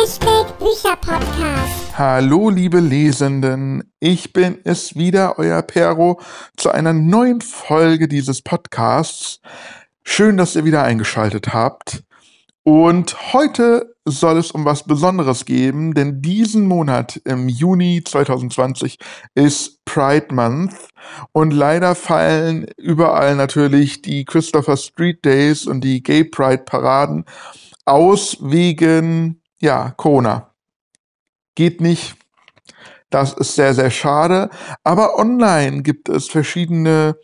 Hashtag Bücherpodcast. Hallo, liebe Lesenden. Ich bin es wieder, euer Pero, zu einer neuen Folge dieses Podcasts. Schön, dass ihr wieder eingeschaltet habt. Und heute soll es um was Besonderes geben, denn diesen Monat im Juni 2020 ist Pride Month und leider fallen überall natürlich die Christopher Street Days und die Gay Pride Paraden aus wegen, ja, Corona. Geht nicht. Das ist sehr, sehr schade. Aber online gibt es verschiedene,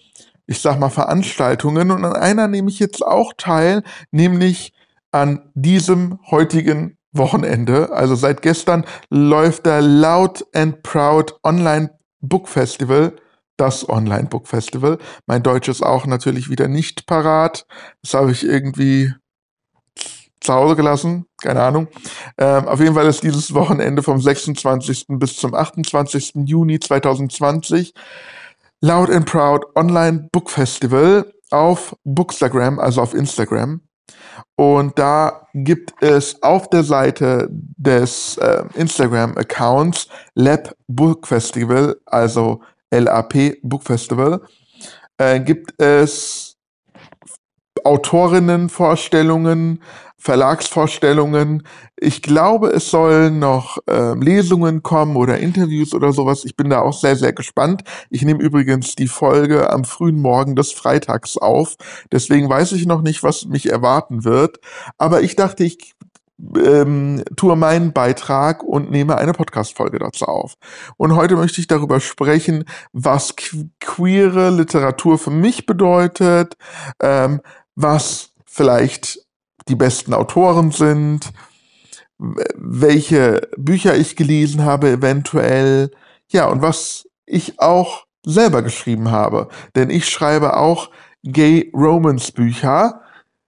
ich sag mal, Veranstaltungen und an einer nehme ich jetzt auch teil, nämlich an diesem heutigen Wochenende. Also seit gestern läuft der Loud and Proud Online Book Festival. Das Online Book Festival. Mein Deutsch ist auch natürlich wieder nicht parat. Das habe ich irgendwie zu Hause gelassen, keine Ahnung. Ähm, auf jeden Fall ist dieses Wochenende vom 26. bis zum 28. Juni 2020 Loud and Proud Online Book Festival auf Bookstagram, also auf Instagram. Und da gibt es auf der Seite des äh, Instagram-Accounts Lab Book Festival, also LAP Book Festival, äh, gibt es Autorinnenvorstellungen, Verlagsvorstellungen. Ich glaube, es sollen noch äh, Lesungen kommen oder Interviews oder sowas. Ich bin da auch sehr, sehr gespannt. Ich nehme übrigens die Folge am frühen Morgen des Freitags auf. Deswegen weiß ich noch nicht, was mich erwarten wird. Aber ich dachte, ich ähm, tue meinen Beitrag und nehme eine Podcast-Folge dazu auf. Und heute möchte ich darüber sprechen, was queere Literatur für mich bedeutet, ähm, was vielleicht die besten Autoren sind, welche Bücher ich gelesen habe eventuell, ja, und was ich auch selber geschrieben habe. Denn ich schreibe auch Gay Romance Bücher.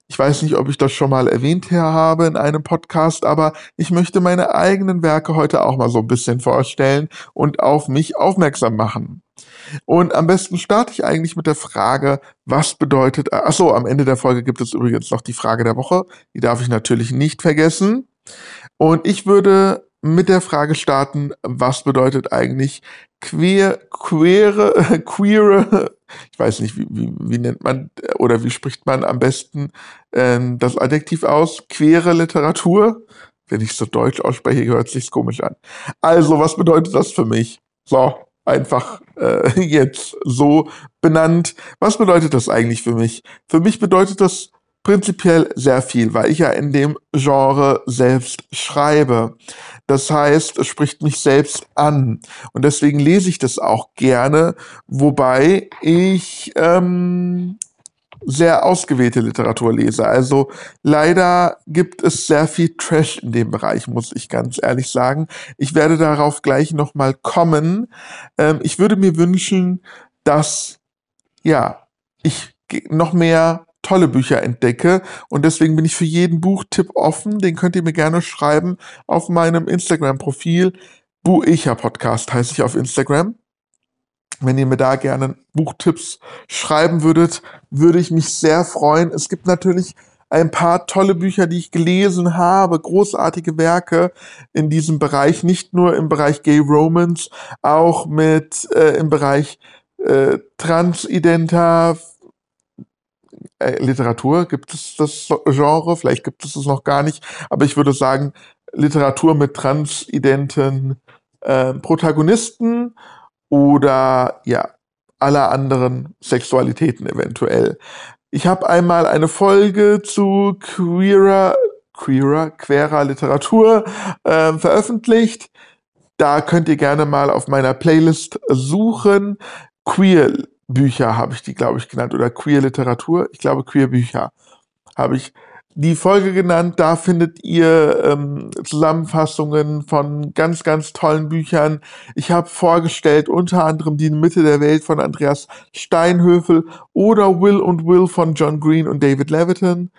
Ich weiß nicht, ob ich das schon mal erwähnt habe in einem Podcast, aber ich möchte meine eigenen Werke heute auch mal so ein bisschen vorstellen und auf mich aufmerksam machen. Und am besten starte ich eigentlich mit der Frage, was bedeutet, achso, am Ende der Folge gibt es übrigens noch die Frage der Woche. Die darf ich natürlich nicht vergessen. Und ich würde mit der Frage starten, was bedeutet eigentlich queer, queere, queere, ich weiß nicht, wie, wie, wie nennt man oder wie spricht man am besten ähm, das Adjektiv aus? Queere Literatur? Wenn ich so deutsch ausspreche, hört sich's komisch an. Also, was bedeutet das für mich? So, einfach äh, jetzt so benannt. Was bedeutet das eigentlich für mich? Für mich bedeutet das prinzipiell sehr viel, weil ich ja in dem Genre selbst schreibe. Das heißt, es spricht mich selbst an. Und deswegen lese ich das auch gerne, wobei ich ähm, sehr ausgewählte Literatur lese. Also leider gibt es sehr viel Trash in dem Bereich, muss ich ganz ehrlich sagen. Ich werde darauf gleich nochmal kommen. Ähm, ich würde mir wünschen, dass, ja, ich noch mehr tolle Bücher entdecke und deswegen bin ich für jeden Buchtipp offen. Den könnt ihr mir gerne schreiben auf meinem Instagram-Profil. Buicher Podcast heiße ich auf Instagram. Wenn ihr mir da gerne Buchtipps schreiben würdet, würde ich mich sehr freuen. Es gibt natürlich ein paar tolle Bücher, die ich gelesen habe, großartige Werke in diesem Bereich, nicht nur im Bereich Gay Romance, auch mit äh, im Bereich äh, transidenter äh, Literatur. Gibt es das Genre? Vielleicht gibt es es noch gar nicht, aber ich würde sagen, Literatur mit transidenten äh, Protagonisten oder ja, aller anderen Sexualitäten eventuell. Ich habe einmal eine Folge zu queerer, queerer, queerer Literatur äh, veröffentlicht. Da könnt ihr gerne mal auf meiner Playlist suchen. Queer Bücher habe ich die, glaube ich, genannt. Oder Queer Literatur. Ich glaube, Queer Bücher habe ich die Folge genannt. Da findet ihr ähm, Zusammenfassungen von ganz, ganz tollen Büchern. Ich habe vorgestellt unter anderem Die Mitte der Welt von Andreas Steinhöfel oder Will und Will von John Green und David Leviton.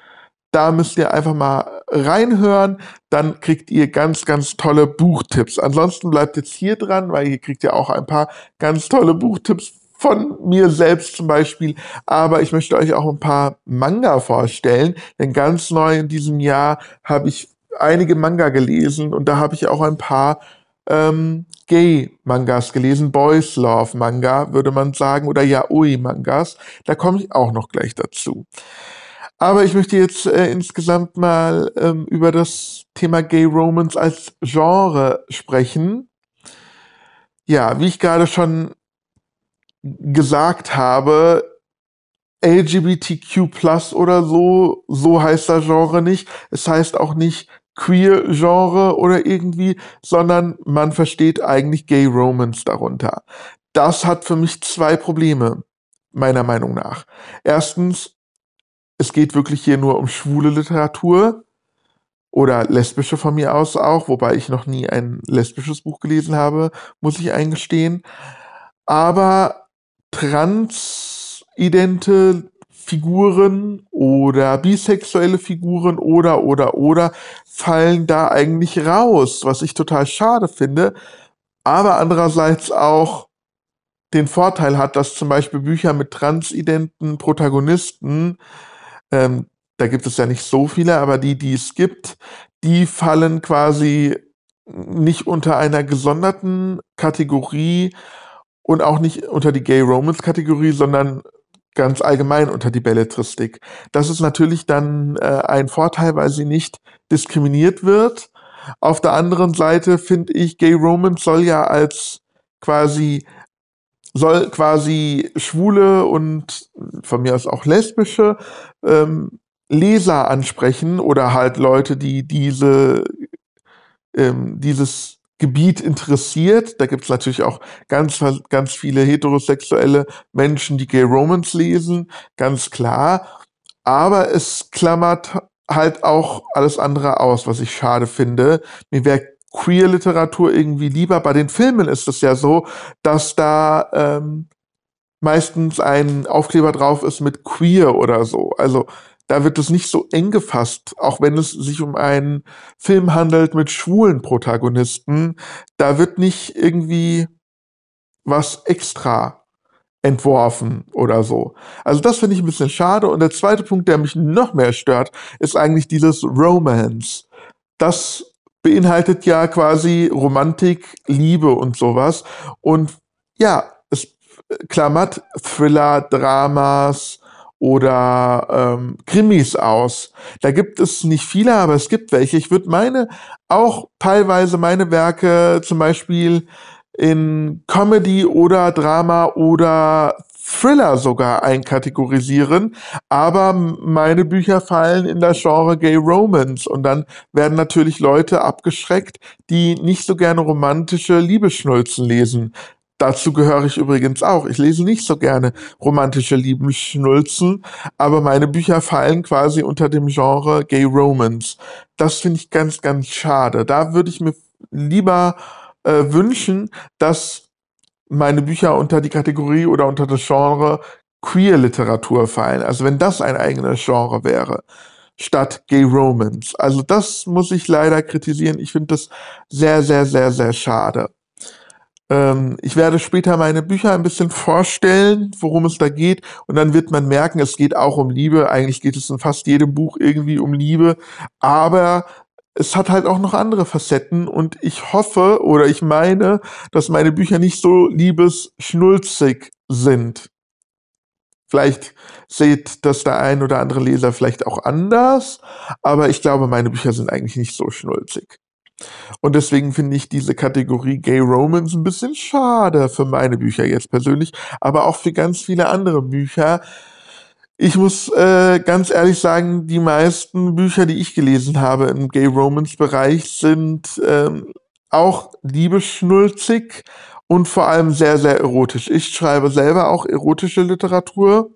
Da müsst ihr einfach mal reinhören, dann kriegt ihr ganz, ganz tolle Buchtipps. Ansonsten bleibt jetzt hier dran, weil ihr kriegt ja auch ein paar ganz tolle Buchtipps von mir selbst zum Beispiel. Aber ich möchte euch auch ein paar Manga vorstellen, denn ganz neu in diesem Jahr habe ich einige Manga gelesen und da habe ich auch ein paar ähm, Gay-Mangas gelesen, Boys Love-Manga, würde man sagen, oder Yaoi-Mangas. Da komme ich auch noch gleich dazu. Aber ich möchte jetzt äh, insgesamt mal ähm, über das Thema Gay Romance als Genre sprechen. Ja, wie ich gerade schon gesagt habe, LGBTQ plus oder so, so heißt das Genre nicht. Es heißt auch nicht Queer-Genre oder irgendwie, sondern man versteht eigentlich Gay Romance darunter. Das hat für mich zwei Probleme, meiner Meinung nach. Erstens, es geht wirklich hier nur um schwule Literatur oder lesbische von mir aus auch, wobei ich noch nie ein lesbisches Buch gelesen habe, muss ich eingestehen. Aber transidente Figuren oder bisexuelle Figuren oder oder oder fallen da eigentlich raus, was ich total schade finde, aber andererseits auch den Vorteil hat, dass zum Beispiel Bücher mit transidenten Protagonisten, ähm, da gibt es ja nicht so viele, aber die, die es gibt, die fallen quasi nicht unter einer gesonderten Kategorie und auch nicht unter die Gay Romance Kategorie, sondern ganz allgemein unter die Belletristik. Das ist natürlich dann äh, ein Vorteil, weil sie nicht diskriminiert wird. Auf der anderen Seite finde ich, Gay Romance soll ja als quasi soll quasi schwule und von mir aus auch lesbische ähm, Leser ansprechen oder halt Leute, die diese ähm, dieses Gebiet interessiert. Da gibt es natürlich auch ganz, ganz viele heterosexuelle Menschen, die Gay Romance lesen, ganz klar. Aber es klammert halt auch alles andere aus, was ich schade finde. Mir wäre Queer-Literatur irgendwie lieber. Bei den Filmen ist es ja so, dass da ähm, meistens ein Aufkleber drauf ist mit Queer oder so. Also da wird es nicht so eng gefasst, auch wenn es sich um einen Film handelt mit schwulen Protagonisten. Da wird nicht irgendwie was extra entworfen oder so. Also das finde ich ein bisschen schade. Und der zweite Punkt, der mich noch mehr stört, ist eigentlich dieses Romance. Das beinhaltet ja quasi Romantik, Liebe und sowas. Und ja, es klammert Thriller, Dramas, oder ähm, Krimis aus. Da gibt es nicht viele, aber es gibt welche. Ich würde meine, auch teilweise meine Werke zum Beispiel in Comedy oder Drama oder Thriller sogar einkategorisieren, aber meine Bücher fallen in das Genre Gay Romance und dann werden natürlich Leute abgeschreckt, die nicht so gerne romantische Liebesschnulzen lesen. Dazu gehöre ich übrigens auch. Ich lese nicht so gerne romantische Liebesschnulzen, aber meine Bücher fallen quasi unter dem Genre Gay Romance. Das finde ich ganz, ganz schade. Da würde ich mir lieber äh, wünschen, dass meine Bücher unter die Kategorie oder unter das Genre Queer Literatur fallen. Also wenn das ein eigenes Genre wäre statt Gay Romance. Also das muss ich leider kritisieren. Ich finde das sehr, sehr, sehr, sehr schade. Ähm, ich werde später meine Bücher ein bisschen vorstellen, worum es da geht. Und dann wird man merken, es geht auch um Liebe. Eigentlich geht es in fast jedem Buch irgendwie um Liebe. Aber es hat halt auch noch andere Facetten und ich hoffe oder ich meine, dass meine Bücher nicht so liebesschnulzig sind. Vielleicht seht das der ein oder andere Leser vielleicht auch anders, aber ich glaube, meine Bücher sind eigentlich nicht so schnulzig. Und deswegen finde ich diese Kategorie Gay Romance ein bisschen schade für meine Bücher jetzt persönlich, aber auch für ganz viele andere Bücher. Ich muss äh, ganz ehrlich sagen, die meisten Bücher, die ich gelesen habe im Gay Romance Bereich, sind ähm, auch liebeschnulzig und vor allem sehr, sehr erotisch. Ich schreibe selber auch erotische Literatur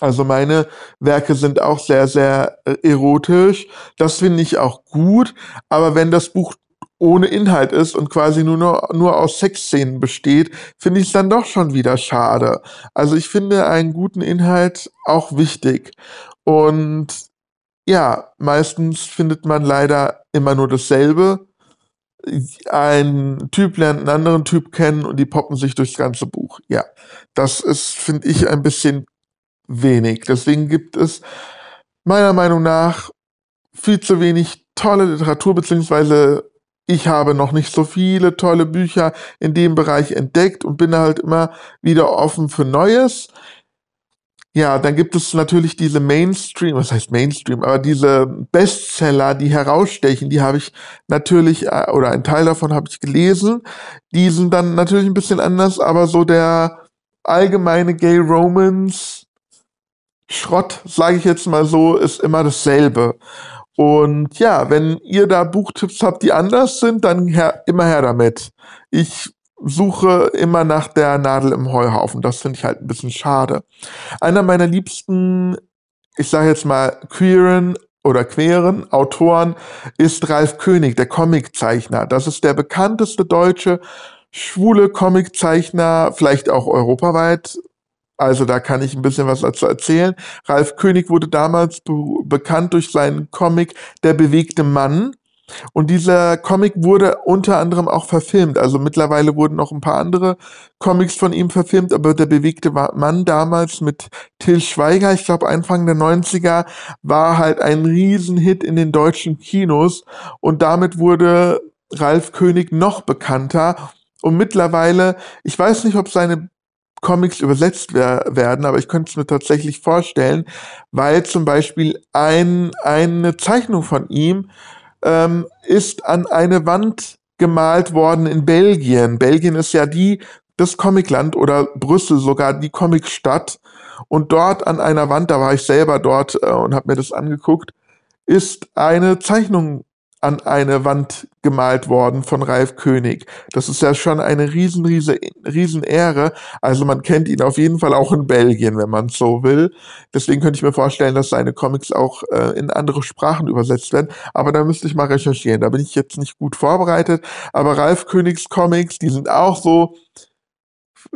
also meine Werke sind auch sehr, sehr äh, erotisch. Das finde ich auch gut. Aber wenn das Buch ohne Inhalt ist und quasi nur, nur, nur aus Sexszenen besteht, finde ich es dann doch schon wieder schade. Also ich finde einen guten Inhalt auch wichtig. Und ja, meistens findet man leider immer nur dasselbe. Ein Typ lernt einen anderen Typ kennen und die poppen sich durchs ganze Buch. Ja, das ist, finde ich, ein bisschen wenig. Deswegen gibt es meiner Meinung nach viel zu wenig tolle Literatur, beziehungsweise ich habe noch nicht so viele tolle Bücher in dem Bereich entdeckt und bin halt immer wieder offen für Neues. Ja, dann gibt es natürlich diese Mainstream, was heißt Mainstream, aber diese Bestseller, die herausstechen, die habe ich natürlich, äh, oder ein Teil davon habe ich gelesen. Die sind dann natürlich ein bisschen anders, aber so der allgemeine Gay Romance Schrott, sage ich jetzt mal so, ist immer dasselbe. Und ja, wenn ihr da Buchtipps habt, die anders sind, dann her, immer her damit. Ich suche immer nach der Nadel im Heuhaufen. Das finde ich halt ein bisschen schade. Einer meiner liebsten, ich sage jetzt mal, queeren oder queeren Autoren ist Ralf König, der Comiczeichner. Das ist der bekannteste deutsche schwule Comiczeichner, vielleicht auch europaweit. Also da kann ich ein bisschen was dazu erzählen. Ralf König wurde damals be bekannt durch seinen Comic Der bewegte Mann. Und dieser Comic wurde unter anderem auch verfilmt. Also mittlerweile wurden noch ein paar andere Comics von ihm verfilmt, aber der bewegte Mann damals mit Till Schweiger, ich glaube Anfang der 90er, war halt ein Riesenhit in den deutschen Kinos und damit wurde Ralf König noch bekannter. Und mittlerweile, ich weiß nicht, ob seine Comics übersetzt wer werden, aber ich könnte es mir tatsächlich vorstellen, weil zum Beispiel ein, eine Zeichnung von ihm ähm, ist an eine Wand gemalt worden in Belgien. Belgien ist ja die, das Comicland oder Brüssel sogar die Comicstadt. Und dort an einer Wand, da war ich selber dort äh, und habe mir das angeguckt, ist eine Zeichnung an eine Wand gemalt worden von Ralf König. Das ist ja schon eine riesen, riesen, riesen Ehre. Also man kennt ihn auf jeden Fall auch in Belgien, wenn man so will. Deswegen könnte ich mir vorstellen, dass seine Comics auch äh, in andere Sprachen übersetzt werden. Aber da müsste ich mal recherchieren. Da bin ich jetzt nicht gut vorbereitet. Aber Ralf Königs Comics, die sind auch so,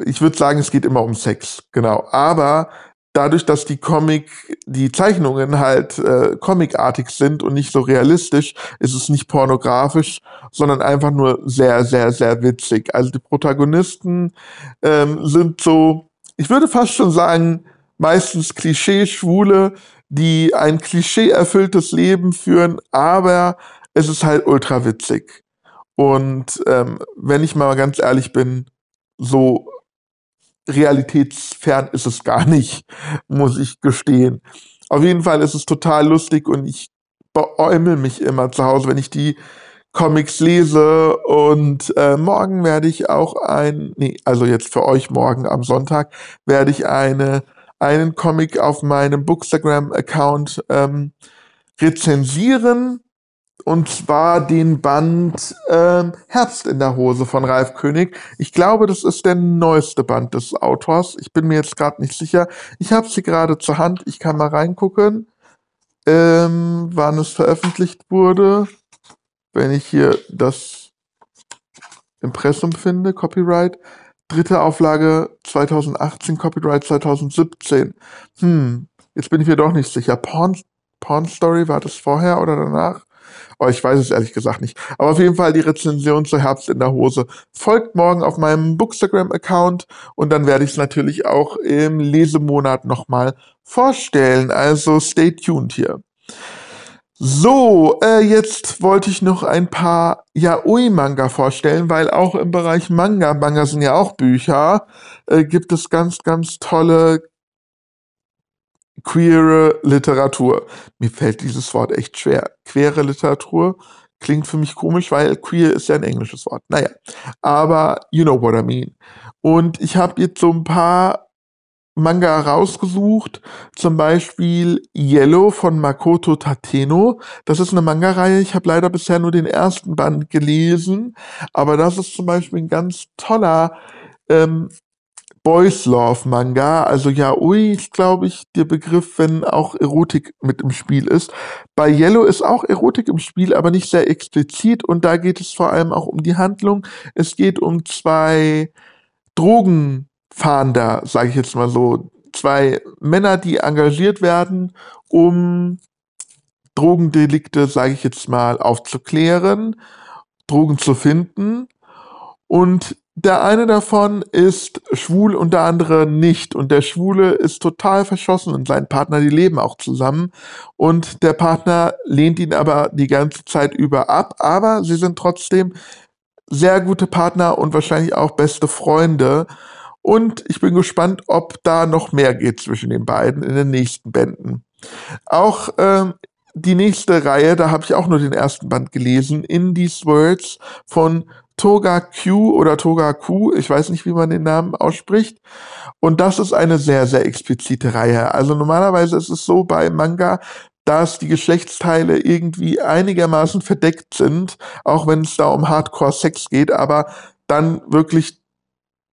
ich würde sagen, es geht immer um Sex, genau. Aber dadurch, dass die Comic, die Zeichnungen halt äh, comicartig sind und nicht so realistisch, ist es nicht pornografisch, sondern einfach nur sehr, sehr, sehr witzig. Also die Protagonisten ähm, sind so, ich würde fast schon sagen, meistens Klischee-Schwule, die ein Klischee erfülltes Leben führen, aber es ist halt ultra witzig. Und ähm, wenn ich mal ganz ehrlich bin, so realitätsfern ist es gar nicht, muss ich gestehen. Auf jeden Fall ist es total lustig und ich beäumel mich immer zu Hause, wenn ich die Comics lese und äh, morgen werde ich auch ein, nee, also jetzt für euch morgen am Sonntag werde ich eine, einen Comic auf meinem Bookstagram-Account ähm, rezensieren und zwar den Band ähm, Herbst in der Hose von Ralf König. Ich glaube, das ist der neueste Band des Autors. Ich bin mir jetzt gerade nicht sicher. Ich habe sie gerade zur Hand. Ich kann mal reingucken, ähm, wann es veröffentlicht wurde. Wenn ich hier das Impressum finde, Copyright. Dritte Auflage 2018, Copyright 2017. Hm, jetzt bin ich mir doch nicht sicher. Porn, Porn Story, war das vorher oder danach? Oh, ich weiß es ehrlich gesagt nicht. Aber auf jeden Fall die Rezension zu Herbst in der Hose folgt morgen auf meinem Bookstagram-Account und dann werde ich es natürlich auch im Lesemonat nochmal vorstellen. Also stay tuned hier. So, äh, jetzt wollte ich noch ein paar Yaoi-Manga vorstellen, weil auch im Bereich Manga, Manga sind ja auch Bücher, äh, gibt es ganz, ganz tolle queere Literatur. Mir fällt dieses Wort echt schwer. Queere Literatur klingt für mich komisch, weil queer ist ja ein englisches Wort. Naja, aber you know what I mean. Und ich habe jetzt so ein paar Manga rausgesucht, zum Beispiel Yellow von Makoto Tateno. Das ist eine Manga-Reihe. Ich habe leider bisher nur den ersten Band gelesen, aber das ist zum Beispiel ein ganz toller ähm, Boys Love Manga, also Yaoi ist, glaube ich, der Begriff, wenn auch Erotik mit im Spiel ist. Bei Yellow ist auch Erotik im Spiel, aber nicht sehr explizit und da geht es vor allem auch um die Handlung. Es geht um zwei Drogenfahnder, sage ich jetzt mal so, zwei Männer, die engagiert werden, um Drogendelikte, sage ich jetzt mal, aufzuklären, Drogen zu finden und der eine davon ist schwul und der andere nicht. Und der Schwule ist total verschossen und sein Partner, die leben auch zusammen. Und der Partner lehnt ihn aber die ganze Zeit über ab. Aber sie sind trotzdem sehr gute Partner und wahrscheinlich auch beste Freunde. Und ich bin gespannt, ob da noch mehr geht zwischen den beiden in den nächsten Bänden. Auch ähm, die nächste Reihe, da habe ich auch nur den ersten Band gelesen, In These Words von Toga Q oder Toga Q, ich weiß nicht, wie man den Namen ausspricht. Und das ist eine sehr, sehr explizite Reihe. Also normalerweise ist es so bei Manga, dass die Geschlechtsteile irgendwie einigermaßen verdeckt sind, auch wenn es da um Hardcore-Sex geht, aber dann wirklich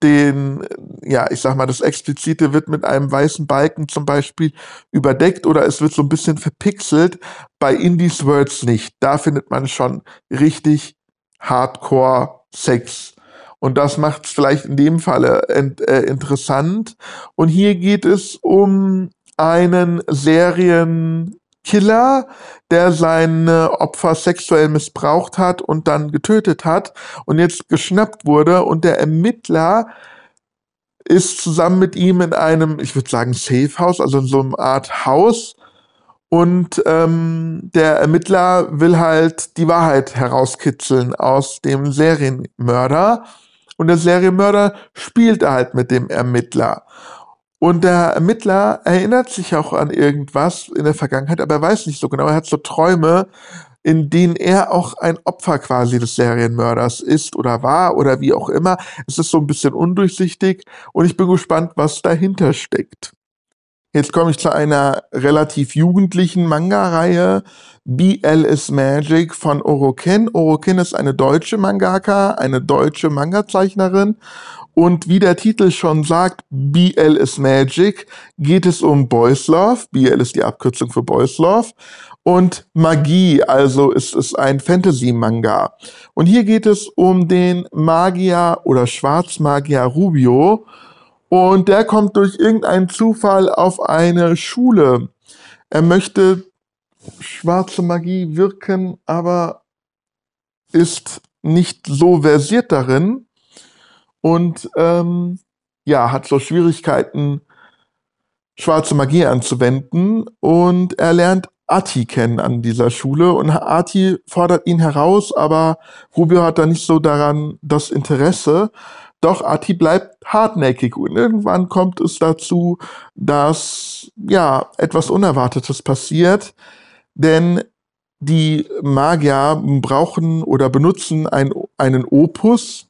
den, ja, ich sag mal, das Explizite wird mit einem weißen Balken zum Beispiel überdeckt oder es wird so ein bisschen verpixelt. Bei Indies Words nicht. Da findet man schon richtig Hardcore-Sex. Und das macht es vielleicht in dem Falle äh, interessant. Und hier geht es um einen Serienkiller, der seine Opfer sexuell missbraucht hat und dann getötet hat und jetzt geschnappt wurde. Und der Ermittler ist zusammen mit ihm in einem, ich würde sagen, Safe House, also in so einer Art Haus und ähm, der Ermittler will halt die Wahrheit herauskitzeln aus dem Serienmörder. Und der Serienmörder spielt halt mit dem Ermittler. Und der Ermittler erinnert sich auch an irgendwas in der Vergangenheit, aber er weiß nicht so genau. Er hat so Träume, in denen er auch ein Opfer quasi des Serienmörders ist oder war oder wie auch immer. Es ist so ein bisschen undurchsichtig und ich bin gespannt, was dahinter steckt. Jetzt komme ich zu einer relativ jugendlichen Manga-Reihe. BL is Magic von Oroken. Oroken ist eine deutsche Mangaka, eine deutsche Manga-Zeichnerin. Und wie der Titel schon sagt, BL is Magic, geht es um Boys Love. BL ist die Abkürzung für Boys Love. Und Magie, also ist es ein Fantasy-Manga. Und hier geht es um den Magier oder Schwarzmagier Rubio. Und der kommt durch irgendeinen Zufall auf eine Schule. Er möchte schwarze Magie wirken, aber ist nicht so versiert darin und ähm, ja, hat so Schwierigkeiten, schwarze Magie anzuwenden. Und er lernt Ati kennen an dieser Schule und Ati fordert ihn heraus, aber Rubio hat da nicht so daran das Interesse. Doch Ati bleibt hartnäckig und irgendwann kommt es dazu, dass ja etwas Unerwartetes passiert, denn die Magier brauchen oder benutzen ein, einen Opus,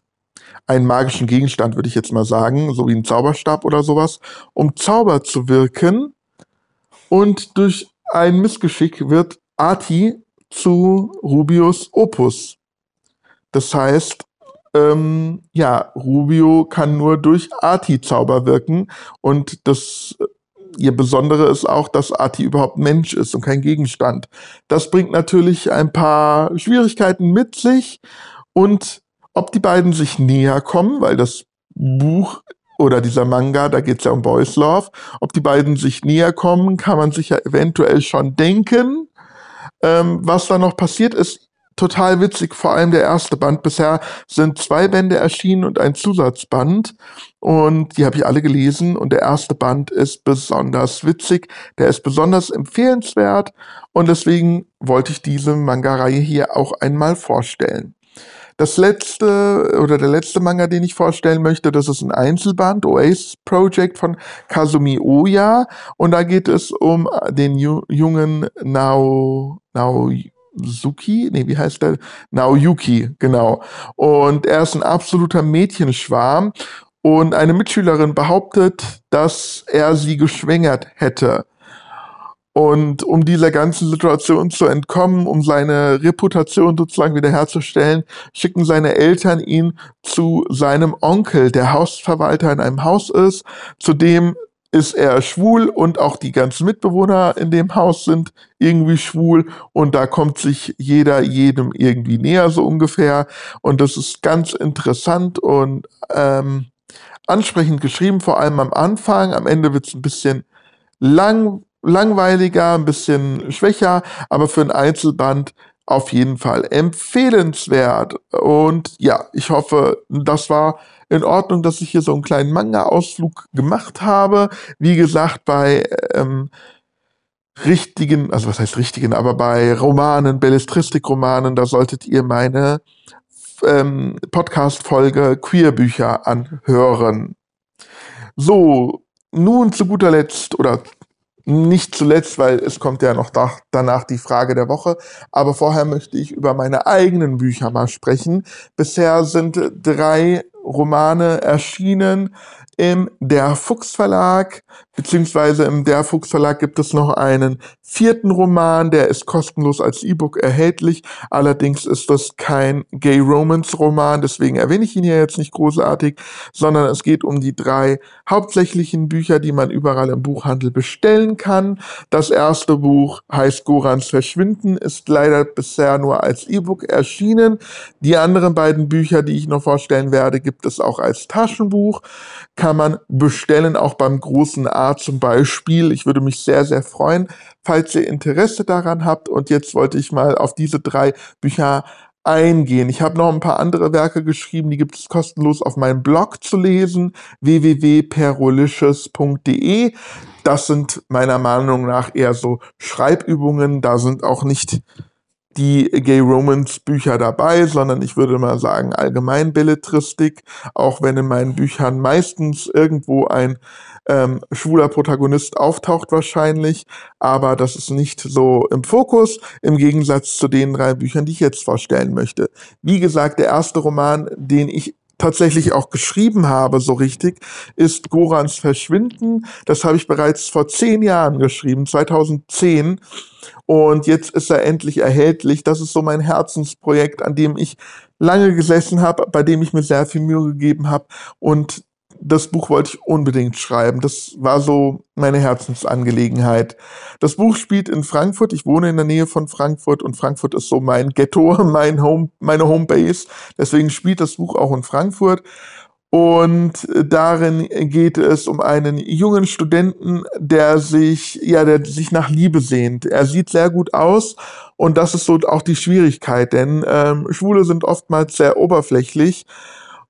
einen magischen Gegenstand, würde ich jetzt mal sagen, so wie ein Zauberstab oder sowas, um Zauber zu wirken. Und durch ein Missgeschick wird Ati zu Rubius Opus. Das heißt, ähm, ja, Rubio kann nur durch Arti-Zauber wirken und das ihr Besondere ist auch, dass Arti überhaupt Mensch ist und kein Gegenstand. Das bringt natürlich ein paar Schwierigkeiten mit sich und ob die beiden sich näher kommen, weil das Buch oder dieser Manga, da geht es ja um Boys Love, ob die beiden sich näher kommen, kann man sich ja eventuell schon denken. Ähm, was da noch passiert ist, total witzig, vor allem der erste Band. Bisher sind zwei Bände erschienen und ein Zusatzband. Und die habe ich alle gelesen. Und der erste Band ist besonders witzig. Der ist besonders empfehlenswert. Und deswegen wollte ich diese Manga-Reihe hier auch einmal vorstellen. Das letzte oder der letzte Manga, den ich vorstellen möchte, das ist ein Einzelband, Oasis Project von Kazumi Oya. Und da geht es um den jungen Nao, Nao Suki, nee, wie heißt der? Naoyuki, genau. Und er ist ein absoluter Mädchenschwarm. Und eine Mitschülerin behauptet, dass er sie geschwängert hätte. Und um dieser ganzen Situation zu entkommen, um seine Reputation sozusagen wiederherzustellen, schicken seine Eltern ihn zu seinem Onkel, der Hausverwalter in einem Haus ist, zu dem ist er schwul und auch die ganzen Mitbewohner in dem Haus sind irgendwie schwul und da kommt sich jeder jedem irgendwie näher so ungefähr und das ist ganz interessant und ähm, ansprechend geschrieben, vor allem am Anfang. Am Ende wird es ein bisschen lang, langweiliger, ein bisschen schwächer, aber für ein Einzelband auf jeden Fall empfehlenswert. Und ja, ich hoffe, das war in Ordnung, dass ich hier so einen kleinen Manga-Ausflug gemacht habe. Wie gesagt, bei ähm, richtigen, also was heißt richtigen, aber bei Romanen, Belletristik-Romanen, da solltet ihr meine ähm, Podcast-Folge Queerbücher anhören. So, nun zu guter Letzt oder nicht zuletzt, weil es kommt ja noch da, danach die Frage der Woche. Aber vorher möchte ich über meine eigenen Bücher mal sprechen. Bisher sind drei Romane erschienen im Der Fuchs Verlag, beziehungsweise im Der Fuchs Verlag gibt es noch einen vierten Roman, der ist kostenlos als E-Book erhältlich. Allerdings ist das kein Gay Romance Roman, deswegen erwähne ich ihn hier jetzt nicht großartig, sondern es geht um die drei hauptsächlichen Bücher, die man überall im Buchhandel bestellen kann. Das erste Buch heißt Gorans Verschwinden, ist leider bisher nur als E-Book erschienen. Die anderen beiden Bücher, die ich noch vorstellen werde, gibt es auch als Taschenbuch. Kann man bestellen, auch beim großen A zum Beispiel. Ich würde mich sehr, sehr freuen, falls ihr Interesse daran habt. Und jetzt wollte ich mal auf diese drei Bücher eingehen. Ich habe noch ein paar andere Werke geschrieben, die gibt es kostenlos auf meinem Blog zu lesen, www.perolicious.de. Das sind meiner Meinung nach eher so Schreibübungen, da sind auch nicht die Gay Romance Bücher dabei, sondern ich würde mal sagen allgemein Belletristik, auch wenn in meinen Büchern meistens irgendwo ein ähm, schwuler Protagonist auftaucht wahrscheinlich, aber das ist nicht so im Fokus, im Gegensatz zu den drei Büchern, die ich jetzt vorstellen möchte. Wie gesagt, der erste Roman, den ich tatsächlich auch geschrieben habe, so richtig, ist Gorans Verschwinden. Das habe ich bereits vor zehn Jahren geschrieben, 2010. Und jetzt ist er endlich erhältlich. Das ist so mein Herzensprojekt, an dem ich lange gesessen habe, bei dem ich mir sehr viel Mühe gegeben habe und das Buch wollte ich unbedingt schreiben. Das war so meine Herzensangelegenheit. Das Buch spielt in Frankfurt. Ich wohne in der Nähe von Frankfurt und Frankfurt ist so mein Ghetto, mein Home, meine Homebase. Deswegen spielt das Buch auch in Frankfurt. Und darin geht es um einen jungen Studenten, der sich, ja, der sich nach Liebe sehnt. Er sieht sehr gut aus und das ist so auch die Schwierigkeit, denn ähm, Schwule sind oftmals sehr oberflächlich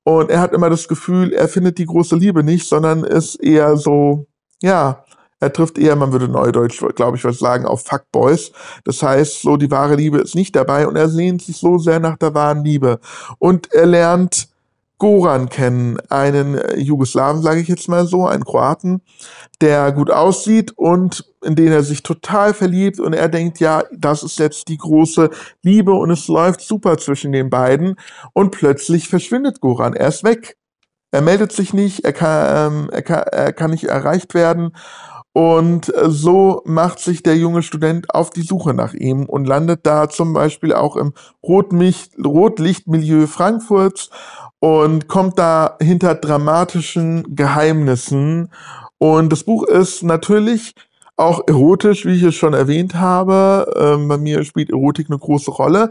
und er hat immer das Gefühl, er findet die große Liebe nicht, sondern ist eher so, ja, er trifft eher, man würde neudeutsch, glaube ich, was sagen, auf Fuckboys. Das heißt, so die wahre Liebe ist nicht dabei und er sehnt sich so sehr nach der wahren Liebe. Und er lernt Goran kennen, einen Jugoslawen, sage ich jetzt mal so, einen Kroaten, der gut aussieht und in den er sich total verliebt und er denkt, ja, das ist jetzt die große Liebe und es läuft super zwischen den beiden und plötzlich verschwindet Goran, er ist weg. Er meldet sich nicht, er kann, ähm, er kann, er kann nicht erreicht werden und so macht sich der junge Student auf die Suche nach ihm und landet da zum Beispiel auch im Rotlichtmilieu Frankfurts und kommt da hinter dramatischen Geheimnissen. Und das Buch ist natürlich auch erotisch, wie ich es schon erwähnt habe. Ähm, bei mir spielt Erotik eine große Rolle.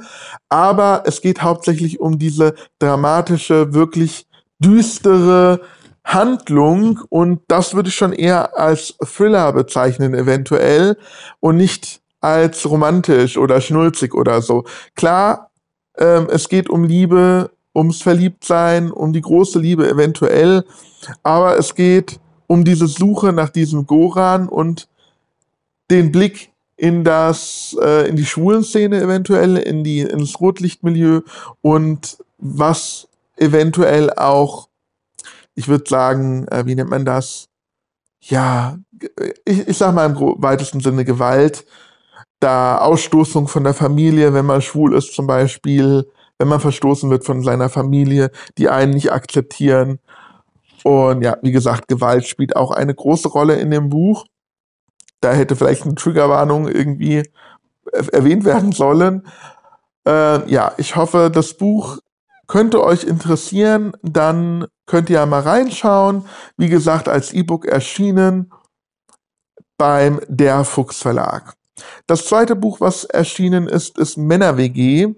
Aber es geht hauptsächlich um diese dramatische, wirklich düstere Handlung. Und das würde ich schon eher als Thriller bezeichnen, eventuell. Und nicht als romantisch oder schnulzig oder so. Klar, ähm, es geht um Liebe, ums Verliebtsein, um die große Liebe eventuell, aber es geht um diese Suche nach diesem Goran und den Blick in das, äh, in die Schwulenszene eventuell, in die, ins Rotlichtmilieu und was eventuell auch, ich würde sagen, äh, wie nennt man das? Ja, ich, ich sag mal im weitesten Sinne Gewalt, da Ausstoßung von der Familie, wenn man schwul ist zum Beispiel, wenn man verstoßen wird von seiner Familie, die einen nicht akzeptieren. Und ja, wie gesagt, Gewalt spielt auch eine große Rolle in dem Buch. Da hätte vielleicht eine Triggerwarnung irgendwie erwähnt werden sollen. Äh, ja, ich hoffe, das Buch könnte euch interessieren. Dann könnt ihr ja mal reinschauen. Wie gesagt, als E-Book erschienen beim Der Fuchs Verlag. Das zweite Buch, was erschienen ist, ist Männer WG.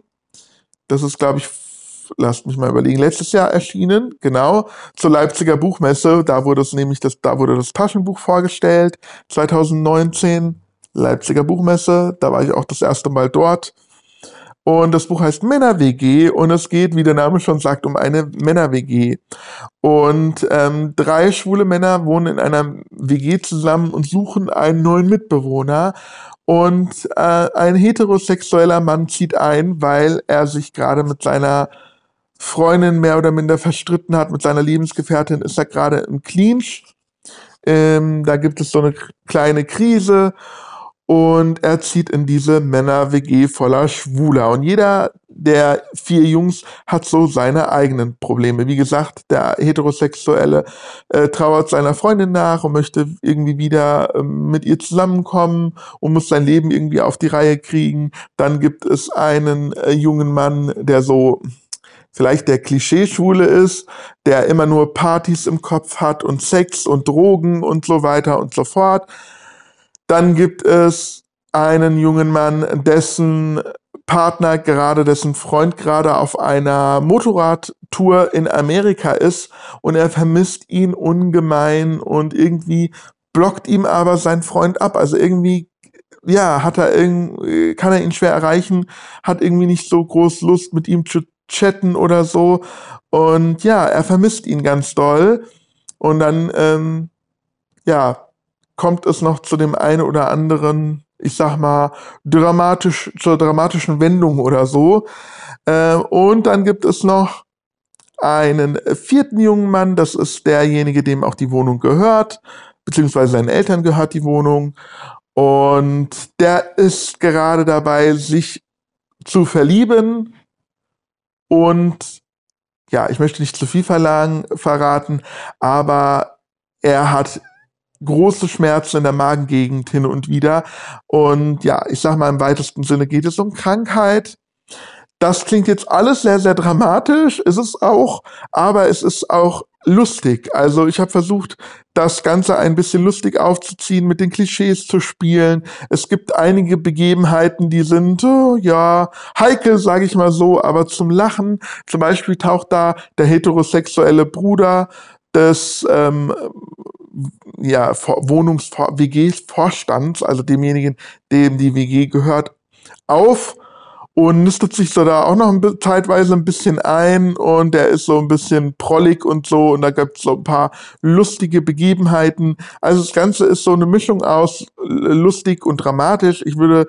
Das ist, glaube ich, lasst mich mal überlegen, letztes Jahr erschienen, genau, zur Leipziger Buchmesse. Da wurde es nämlich das, da wurde das Taschenbuch vorgestellt. 2019, Leipziger Buchmesse, da war ich auch das erste Mal dort. Und das Buch heißt Männer-WG und es geht, wie der Name schon sagt, um eine Männer-WG. Und ähm, drei schwule Männer wohnen in einer WG zusammen und suchen einen neuen Mitbewohner. Und äh, ein heterosexueller Mann zieht ein, weil er sich gerade mit seiner Freundin mehr oder minder verstritten hat, mit seiner Lebensgefährtin ist er gerade im Clinch. Ähm, da gibt es so eine kleine Krise und er zieht in diese Männer-WG voller Schwuler. Und jeder der vier Jungs hat so seine eigenen Probleme. Wie gesagt, der Heterosexuelle äh, trauert seiner Freundin nach und möchte irgendwie wieder äh, mit ihr zusammenkommen und muss sein Leben irgendwie auf die Reihe kriegen. Dann gibt es einen äh, jungen Mann, der so vielleicht der Klischeeschwule ist, der immer nur Partys im Kopf hat und Sex und Drogen und so weiter und so fort. Dann gibt es einen jungen Mann, dessen Partner gerade, dessen Freund gerade auf einer Motorradtour in Amerika ist und er vermisst ihn ungemein und irgendwie blockt ihm aber sein Freund ab. Also irgendwie, ja, hat er irgendwie, kann er ihn schwer erreichen, hat irgendwie nicht so groß Lust mit ihm zu chatten oder so. Und ja, er vermisst ihn ganz doll. Und dann, ähm, ja, kommt es noch zu dem einen oder anderen, ich sag mal, dramatisch, zur dramatischen Wendung oder so. Äh, und dann gibt es noch einen vierten jungen Mann, das ist derjenige, dem auch die Wohnung gehört, beziehungsweise seinen Eltern gehört die Wohnung. Und der ist gerade dabei, sich zu verlieben. Und ja, ich möchte nicht zu viel verlangen, verraten, aber er hat große Schmerzen in der Magengegend hin und wieder. Und ja, ich sag mal, im weitesten Sinne geht es um Krankheit. Das klingt jetzt alles sehr, sehr dramatisch, ist es auch, aber es ist auch lustig. Also ich habe versucht, das Ganze ein bisschen lustig aufzuziehen, mit den Klischees zu spielen. Es gibt einige Begebenheiten, die sind, oh, ja, heikel, sage ich mal so, aber zum Lachen. Zum Beispiel taucht da der heterosexuelle Bruder des ähm, ja, Wohnungs-WG-Vorstands, also demjenigen, dem die WG gehört, auf und nistet sich so da auch noch ein, zeitweise ein bisschen ein und der ist so ein bisschen prollig und so und da gibt es so ein paar lustige Begebenheiten. Also das Ganze ist so eine Mischung aus lustig und dramatisch. Ich würde,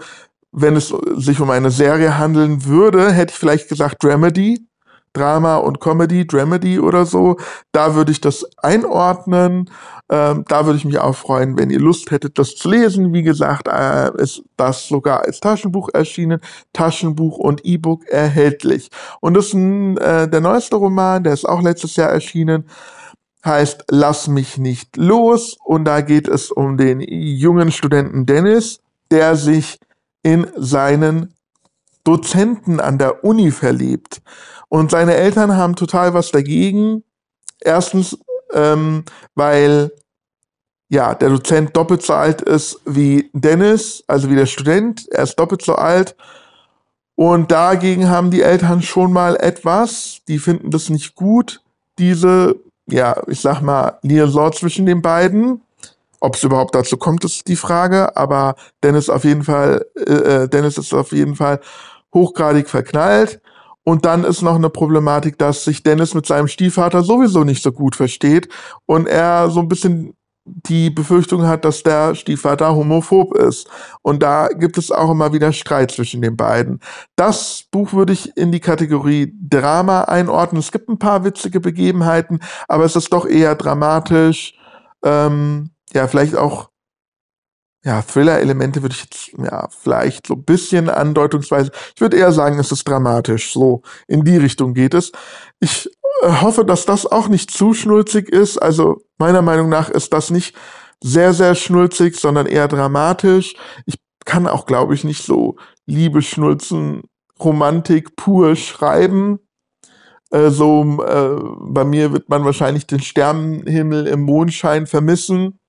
wenn es sich um eine Serie handeln würde, hätte ich vielleicht gesagt Dramedy, Drama und Comedy, Dramedy oder so. Da würde ich das einordnen. Ähm, da würde ich mich auch freuen, wenn ihr Lust hättet, das zu lesen. Wie gesagt, äh, ist das sogar als Taschenbuch erschienen, Taschenbuch und E-Book erhältlich. Und das ist ein, äh, der neueste Roman, der ist auch letztes Jahr erschienen heißt Lass mich nicht los und da geht es um den jungen Studenten Dennis, der sich in seinen Dozenten an der Uni verliebt. Und seine Eltern haben total was dagegen. Erstens, ähm, weil ja, der Dozent doppelt so alt ist wie Dennis, also wie der Student. Er ist doppelt so alt. Und dagegen haben die Eltern schon mal etwas. Die finden das nicht gut, diese, ja, ich sag mal, Liaison zwischen den beiden. Ob es überhaupt dazu kommt, ist die Frage. Aber Dennis auf jeden Fall, äh, äh Dennis ist auf jeden Fall hochgradig verknallt. Und dann ist noch eine Problematik, dass sich Dennis mit seinem Stiefvater sowieso nicht so gut versteht und er so ein bisschen die Befürchtung hat, dass der Stiefvater homophob ist. Und da gibt es auch immer wieder Streit zwischen den beiden. Das Buch würde ich in die Kategorie Drama einordnen. Es gibt ein paar witzige Begebenheiten, aber es ist doch eher dramatisch. Ähm, ja, vielleicht auch ja, Thriller-Elemente würde ich jetzt, ja, vielleicht so ein bisschen andeutungsweise. Ich würde eher sagen, es ist dramatisch. So, in die Richtung geht es. Ich äh, hoffe, dass das auch nicht zu schnulzig ist. Also, meiner Meinung nach ist das nicht sehr, sehr schnulzig, sondern eher dramatisch. Ich kann auch, glaube ich, nicht so Liebe, Schnulzen, Romantik pur schreiben. Äh, so, äh, bei mir wird man wahrscheinlich den Sternenhimmel im Mondschein vermissen.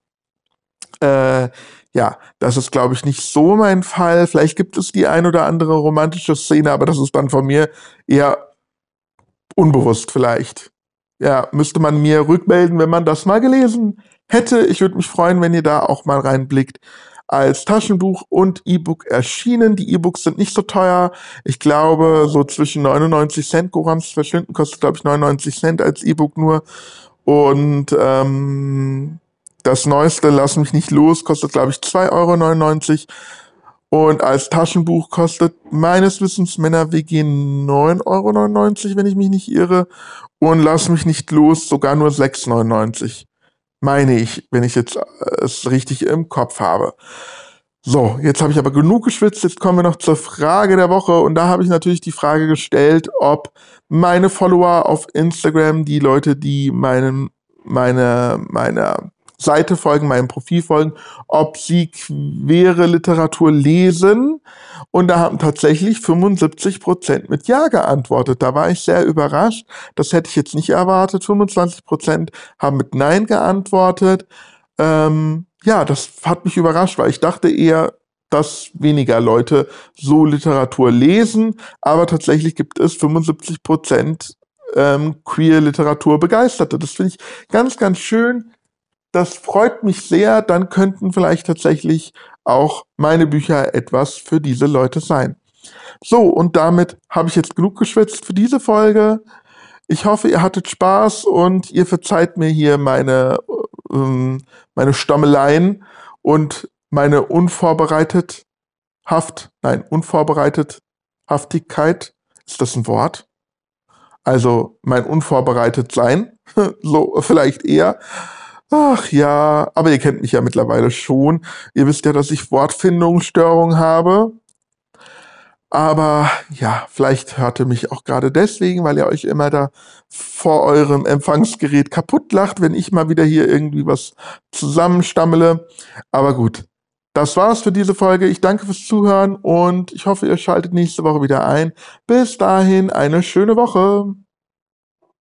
Äh, ja, das ist, glaube ich, nicht so mein Fall. Vielleicht gibt es die ein oder andere romantische Szene, aber das ist dann von mir eher unbewusst vielleicht. Ja, müsste man mir rückmelden, wenn man das mal gelesen hätte. Ich würde mich freuen, wenn ihr da auch mal reinblickt. als Taschenbuch und E-Book erschienen. Die E-Books sind nicht so teuer. Ich glaube, so zwischen 99 Cent, Gorams Verschwinden kostet, glaube ich, 99 Cent als E-Book nur. Und ähm, das neueste Lass mich nicht los kostet, glaube ich, 2,99 Euro. Und als Taschenbuch kostet meines Wissens Männer WG 9,99 Euro, wenn ich mich nicht irre. Und Lass mich nicht los sogar nur 6,99 Euro. Meine ich, wenn ich jetzt äh, es richtig im Kopf habe. So, jetzt habe ich aber genug geschwitzt. Jetzt kommen wir noch zur Frage der Woche. Und da habe ich natürlich die Frage gestellt, ob meine Follower auf Instagram, die Leute, die meinen, meine, meiner Seite folgen, meinem Profil folgen, ob sie queere Literatur lesen. Und da haben tatsächlich 75 Prozent mit Ja geantwortet. Da war ich sehr überrascht. Das hätte ich jetzt nicht erwartet. 25 Prozent haben mit Nein geantwortet. Ähm, ja, das hat mich überrascht, weil ich dachte eher, dass weniger Leute so Literatur lesen. Aber tatsächlich gibt es 75 Prozent ähm, queer Literatur begeisterte. Das finde ich ganz, ganz schön das freut mich sehr, dann könnten vielleicht tatsächlich auch meine Bücher etwas für diese Leute sein. So, und damit habe ich jetzt genug geschwitzt für diese Folge. Ich hoffe, ihr hattet Spaß und ihr verzeiht mir hier meine, ähm, meine Stammeleien und meine unvorbereitet Haft, nein, unvorbereitet Haftigkeit. Ist das ein Wort? Also mein unvorbereitet Sein, so vielleicht eher. Ach ja, aber ihr kennt mich ja mittlerweile schon. Ihr wisst ja, dass ich Wortfindungsstörungen habe. Aber ja, vielleicht hört ihr mich auch gerade deswegen, weil ihr euch immer da vor eurem Empfangsgerät kaputt lacht, wenn ich mal wieder hier irgendwie was zusammenstammele. Aber gut, das war's für diese Folge. Ich danke fürs Zuhören und ich hoffe, ihr schaltet nächste Woche wieder ein. Bis dahin eine schöne Woche.